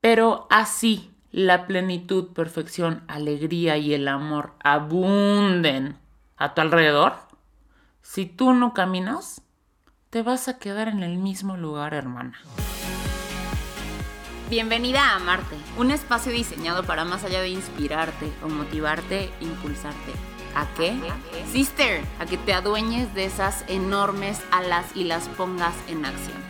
Pero así la plenitud, perfección, alegría y el amor abunden a tu alrededor, si tú no caminas, te vas a quedar en el mismo lugar, hermana. Bienvenida a Marte, un espacio diseñado para más allá de inspirarte o motivarte, impulsarte. ¿A qué? Sister, a que te adueñes de esas enormes alas y las pongas en acción.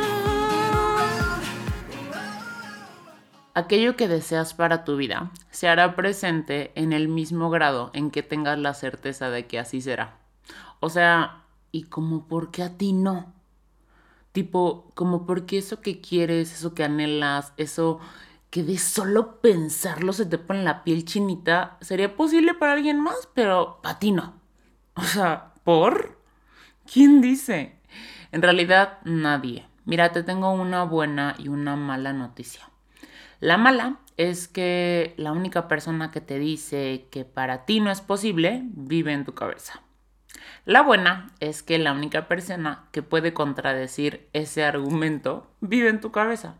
Aquello que deseas para tu vida se hará presente en el mismo grado en que tengas la certeza de que así será. O sea, ¿y como por qué a ti no? Tipo, como porque eso que quieres, eso que anhelas, eso que de solo pensarlo se te pone la piel chinita, sería posible para alguien más, pero para ti no. O sea, ¿por? ¿Quién dice? En realidad, nadie. Mira, te tengo una buena y una mala noticia. La mala es que la única persona que te dice que para ti no es posible vive en tu cabeza. La buena es que la única persona que puede contradecir ese argumento vive en tu cabeza.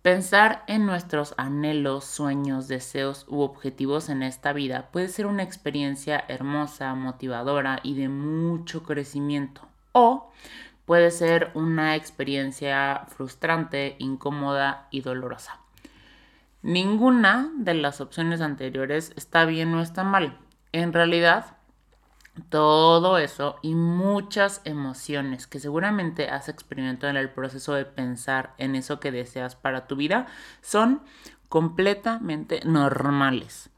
Pensar en nuestros anhelos, sueños, deseos u objetivos en esta vida puede ser una experiencia hermosa, motivadora y de mucho crecimiento. O puede ser una experiencia frustrante, incómoda y dolorosa. Ninguna de las opciones anteriores está bien o está mal. En realidad, todo eso y muchas emociones que seguramente has experimentado en el proceso de pensar en eso que deseas para tu vida son completamente normales.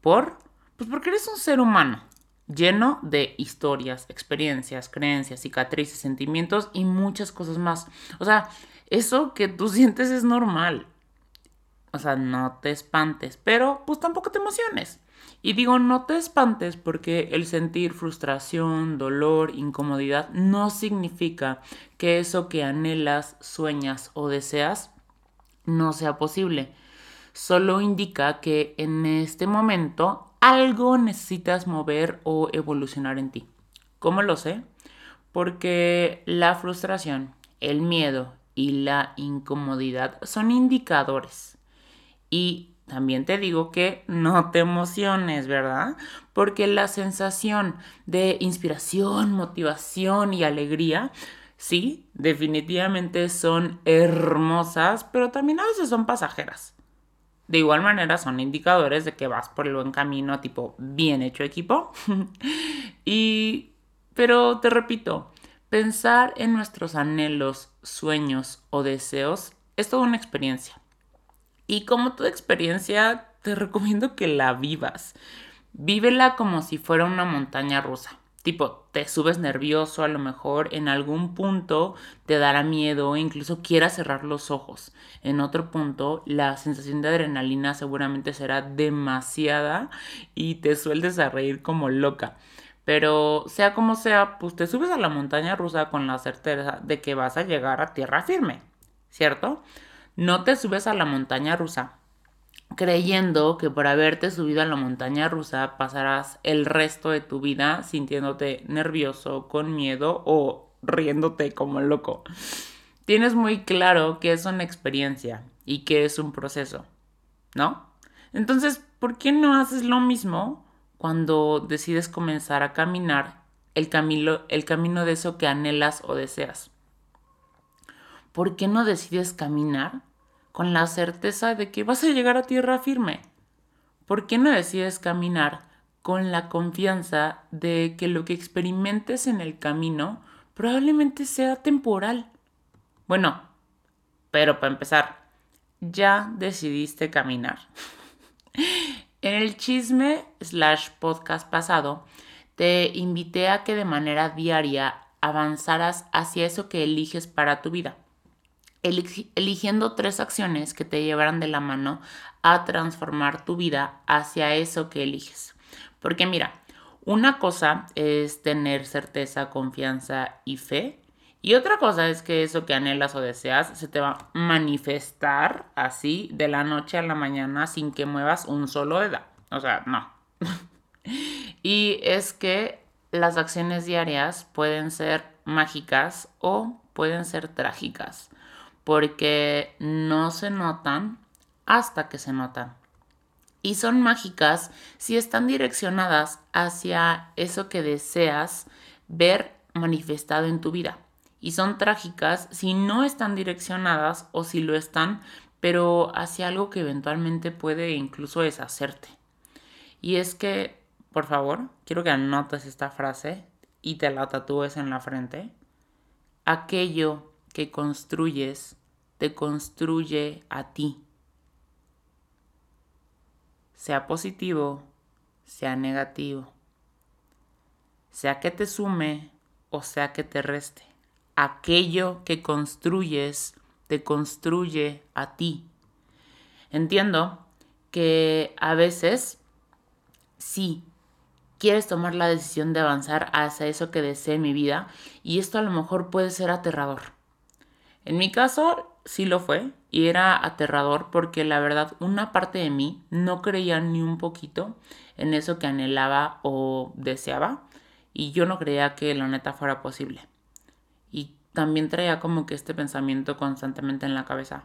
¿Por? Pues porque eres un ser humano lleno de historias, experiencias, creencias, cicatrices, sentimientos y muchas cosas más. O sea, eso que tú sientes es normal. O sea, no te espantes, pero pues tampoco te emociones. Y digo, no te espantes porque el sentir frustración, dolor, incomodidad no significa que eso que anhelas, sueñas o deseas no sea posible. Solo indica que en este momento algo necesitas mover o evolucionar en ti. ¿Cómo lo sé? Porque la frustración, el miedo y la incomodidad son indicadores. Y también te digo que no te emociones, ¿verdad? Porque la sensación de inspiración, motivación y alegría, sí, definitivamente son hermosas, pero también a veces son pasajeras. De igual manera son indicadores de que vas por el buen camino, tipo bien hecho equipo. y, pero te repito, pensar en nuestros anhelos, sueños o deseos es toda una experiencia. Y como toda experiencia, te recomiendo que la vivas. Vívela como si fuera una montaña rusa. Tipo, te subes nervioso, a lo mejor en algún punto te dará miedo incluso quieras cerrar los ojos. En otro punto, la sensación de adrenalina seguramente será demasiada y te sueltes a reír como loca. Pero sea como sea, pues te subes a la montaña rusa con la certeza de que vas a llegar a tierra firme, ¿cierto? No te subes a la montaña rusa creyendo que por haberte subido a la montaña rusa pasarás el resto de tu vida sintiéndote nervioso, con miedo o riéndote como loco. Tienes muy claro que es una experiencia y que es un proceso, ¿no? Entonces, ¿por qué no haces lo mismo cuando decides comenzar a caminar el camino, el camino de eso que anhelas o deseas? ¿Por qué no decides caminar con la certeza de que vas a llegar a tierra firme? ¿Por qué no decides caminar con la confianza de que lo que experimentes en el camino probablemente sea temporal? Bueno, pero para empezar, ¿ya decidiste caminar? en el chisme slash podcast pasado, te invité a que de manera diaria avanzaras hacia eso que eliges para tu vida eligiendo tres acciones que te llevarán de la mano a transformar tu vida hacia eso que eliges. Porque mira, una cosa es tener certeza, confianza y fe. Y otra cosa es que eso que anhelas o deseas se te va a manifestar así de la noche a la mañana sin que muevas un solo dedo. O sea, no. y es que las acciones diarias pueden ser mágicas o pueden ser trágicas porque no se notan hasta que se notan. Y son mágicas si están direccionadas hacia eso que deseas ver manifestado en tu vida. Y son trágicas si no están direccionadas o si lo están, pero hacia algo que eventualmente puede incluso deshacerte. Y es que, por favor, quiero que anotes esta frase y te la tatúes en la frente. Aquello que construyes te construye a ti. Sea positivo, sea negativo. Sea que te sume o sea que te reste. Aquello que construyes te construye a ti. Entiendo que a veces sí quieres tomar la decisión de avanzar hacia eso que desee mi vida y esto a lo mejor puede ser aterrador. En mi caso, sí lo fue y era aterrador porque la verdad una parte de mí no creía ni un poquito en eso que anhelaba o deseaba y yo no creía que la neta fuera posible. Y también traía como que este pensamiento constantemente en la cabeza.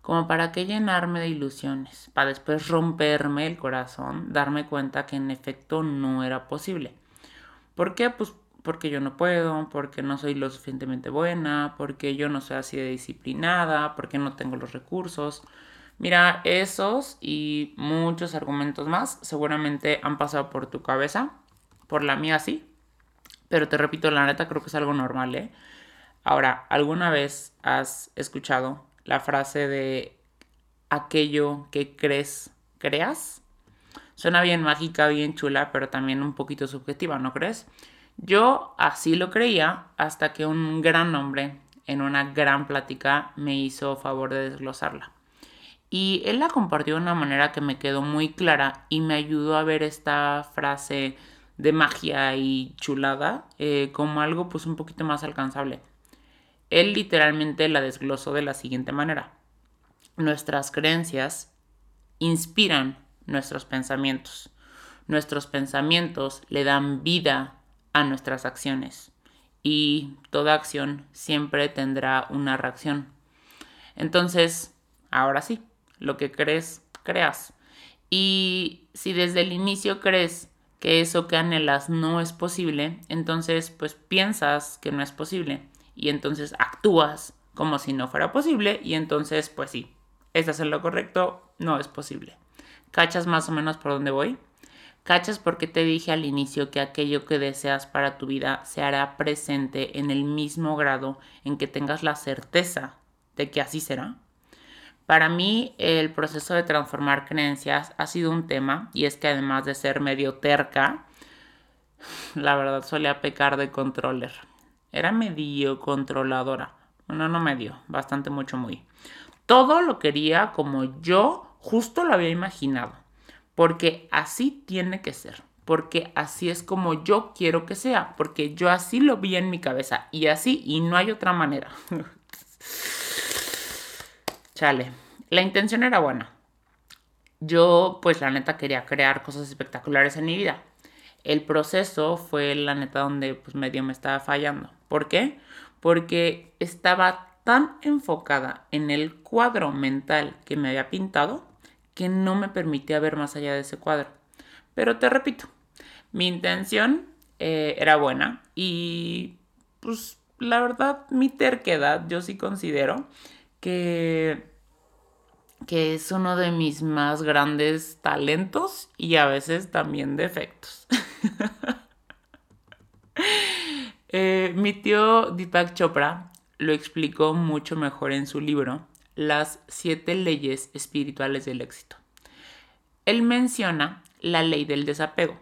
Como para qué llenarme de ilusiones, para después romperme el corazón, darme cuenta que en efecto no era posible. ¿Por qué? Pues porque yo no puedo, porque no soy lo suficientemente buena, porque yo no soy así de disciplinada, porque no tengo los recursos. Mira, esos y muchos argumentos más seguramente han pasado por tu cabeza, por la mía sí, pero te repito, la neta creo que es algo normal, ¿eh? Ahora, ¿alguna vez has escuchado la frase de aquello que crees, creas? Suena bien mágica, bien chula, pero también un poquito subjetiva, ¿no crees? Yo así lo creía hasta que un gran hombre en una gran plática me hizo favor de desglosarla. Y él la compartió de una manera que me quedó muy clara y me ayudó a ver esta frase de magia y chulada eh, como algo pues un poquito más alcanzable. Él literalmente la desglosó de la siguiente manera. Nuestras creencias inspiran nuestros pensamientos. Nuestros pensamientos le dan vida a nuestras acciones y toda acción siempre tendrá una reacción. Entonces, ahora sí, lo que crees, creas. Y si desde el inicio crees que eso que anhelas no es posible, entonces pues piensas que no es posible y entonces actúas como si no fuera posible y entonces pues sí, estás en lo correcto, no es posible. ¿Cachas más o menos por dónde voy? ¿Cachas porque te dije al inicio que aquello que deseas para tu vida se hará presente en el mismo grado en que tengas la certeza de que así será? Para mí el proceso de transformar creencias ha sido un tema y es que además de ser medio terca, la verdad solía pecar de controller. Era medio controladora. Bueno, no medio, bastante mucho muy. Todo lo quería como yo justo lo había imaginado porque así tiene que ser, porque así es como yo quiero que sea, porque yo así lo vi en mi cabeza y así y no hay otra manera. Chale, la intención era buena. Yo, pues la neta, quería crear cosas espectaculares en mi vida. El proceso fue la neta donde pues medio me estaba fallando. ¿Por qué? Porque estaba tan enfocada en el cuadro mental que me había pintado que no me permitía ver más allá de ese cuadro. Pero te repito, mi intención eh, era buena y pues la verdad mi terquedad yo sí considero que que es uno de mis más grandes talentos y a veces también defectos. Eh, mi tío Deepak Chopra lo explicó mucho mejor en su libro las siete leyes espirituales del éxito. Él menciona la ley del desapego,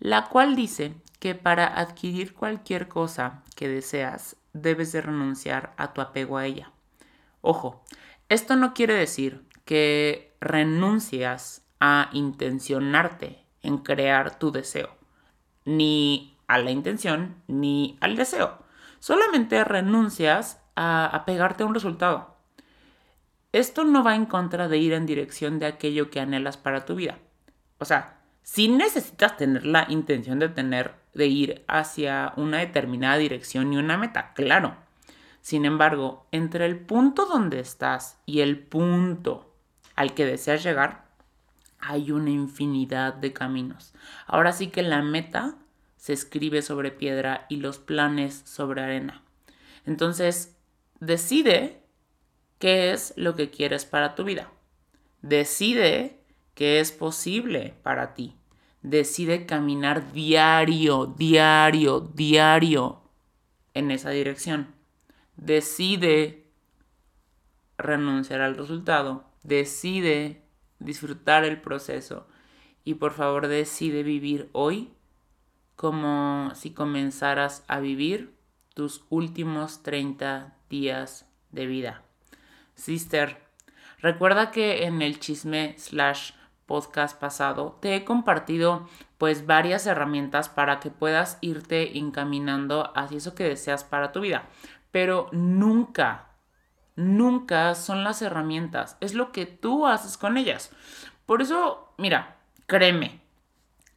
la cual dice que para adquirir cualquier cosa que deseas debes de renunciar a tu apego a ella. Ojo, esto no quiere decir que renuncias a intencionarte en crear tu deseo, ni a la intención ni al deseo. Solamente renuncias a, a pegarte a un resultado. Esto no va en contra de ir en dirección de aquello que anhelas para tu vida. O sea, si necesitas tener la intención de tener, de ir hacia una determinada dirección y una meta, claro. Sin embargo, entre el punto donde estás y el punto al que deseas llegar, hay una infinidad de caminos. Ahora sí que la meta se escribe sobre piedra y los planes sobre arena. Entonces, decide qué es lo que quieres para tu vida. Decide qué es posible para ti. Decide caminar diario, diario, diario en esa dirección. Decide renunciar al resultado. Decide disfrutar el proceso. Y por favor decide vivir hoy como si comenzaras a vivir tus últimos 30 días de vida. Sister, recuerda que en el chisme slash podcast pasado te he compartido pues varias herramientas para que puedas irte encaminando hacia eso que deseas para tu vida. Pero nunca, nunca son las herramientas, es lo que tú haces con ellas. Por eso, mira, créeme,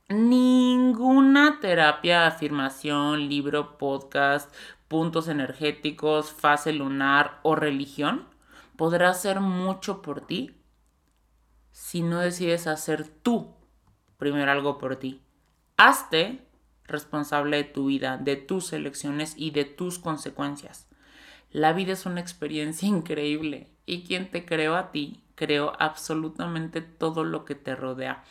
ninguna terapia, afirmación, libro, podcast, puntos energéticos, fase lunar o religión podrá hacer mucho por ti si no decides hacer tú primero algo por ti. Hazte responsable de tu vida, de tus elecciones y de tus consecuencias. La vida es una experiencia increíble y quien te creó a ti, creó absolutamente todo lo que te rodea.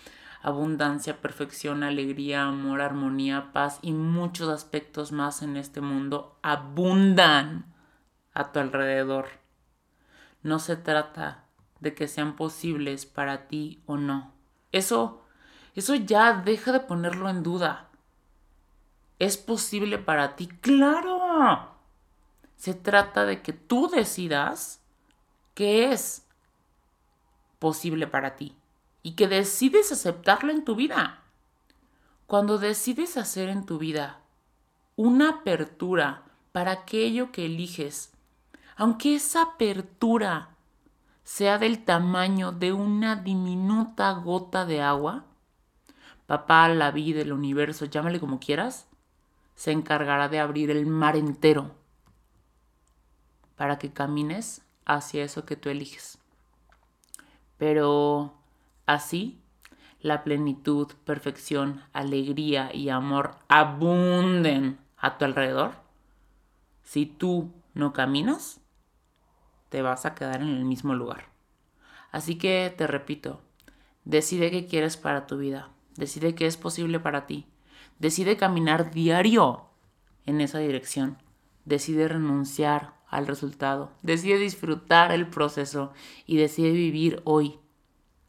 Abundancia, perfección, alegría, amor, armonía, paz y muchos aspectos más en este mundo abundan a tu alrededor. No se trata de que sean posibles para ti o no. Eso, eso ya deja de ponerlo en duda. ¿Es posible para ti? Claro. Se trata de que tú decidas qué es posible para ti y que decides aceptarlo en tu vida. Cuando decides hacer en tu vida una apertura para aquello que eliges, aunque esa apertura sea del tamaño de una diminuta gota de agua, papá, la vida, el universo, llámale como quieras, se encargará de abrir el mar entero para que camines hacia eso que tú eliges. Pero así, la plenitud, perfección, alegría y amor abunden a tu alrededor. Si tú no caminas, te vas a quedar en el mismo lugar. Así que te repito, decide qué quieres para tu vida, decide qué es posible para ti, decide caminar diario en esa dirección, decide renunciar al resultado, decide disfrutar el proceso y decide vivir hoy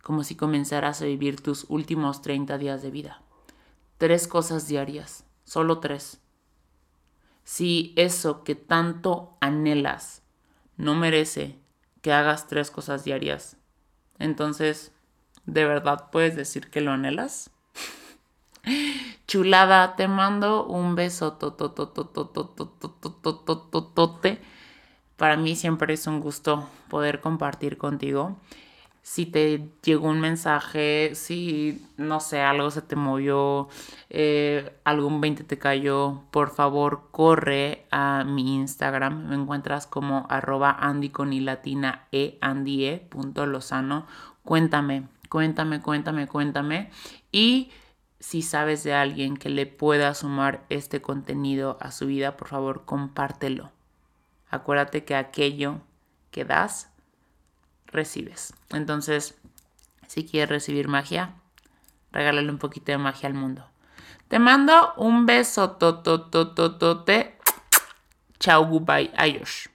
como si comenzaras a vivir tus últimos 30 días de vida. Tres cosas diarias, solo tres. Si eso que tanto anhelas no merece que hagas tres cosas diarias. Entonces, ¿de verdad puedes decir que lo anhelas? Chulada, te mando un beso. Para mí siempre es un gusto poder compartir contigo si te llegó un mensaje, si, no sé, algo se te movió, eh, algún 20 te cayó, por favor corre a mi Instagram. Me encuentras como arroba andy con y latina e andy e punto lozano. Cuéntame, cuéntame, cuéntame, cuéntame. Y si sabes de alguien que le pueda sumar este contenido a su vida, por favor compártelo. Acuérdate que aquello que das recibes. Entonces, si quieres recibir magia, regálale un poquito de magia al mundo. Te mando un beso, tototototote. Chao, goodbye, adiós.